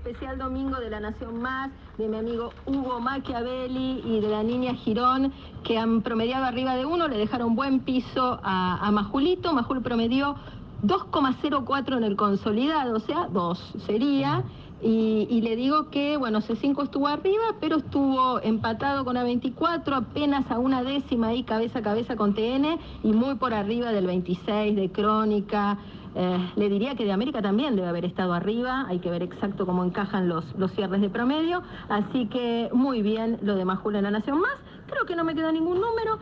especial domingo de la Nación Más, de mi amigo Hugo Machiavelli y de la niña Girón, que han promediado arriba de uno, le dejaron buen piso a, Majulito. Majul promedió 2,04 en el consolidado, o sea, 2 sería. Y, le digo que, bueno, C5 estuvo arriba, pero estuvo empatado con A24, apenas a una décima ahí, cabeza a cabeza con TN, y muy por arriba del 26 de Crónica. Eh, le diría que de América también debe haber estado arriba, hay que ver exacto cómo encajan los, los cierres de promedio, así que muy bien lo de Majula en la Nación Más, creo que no me queda ningún número.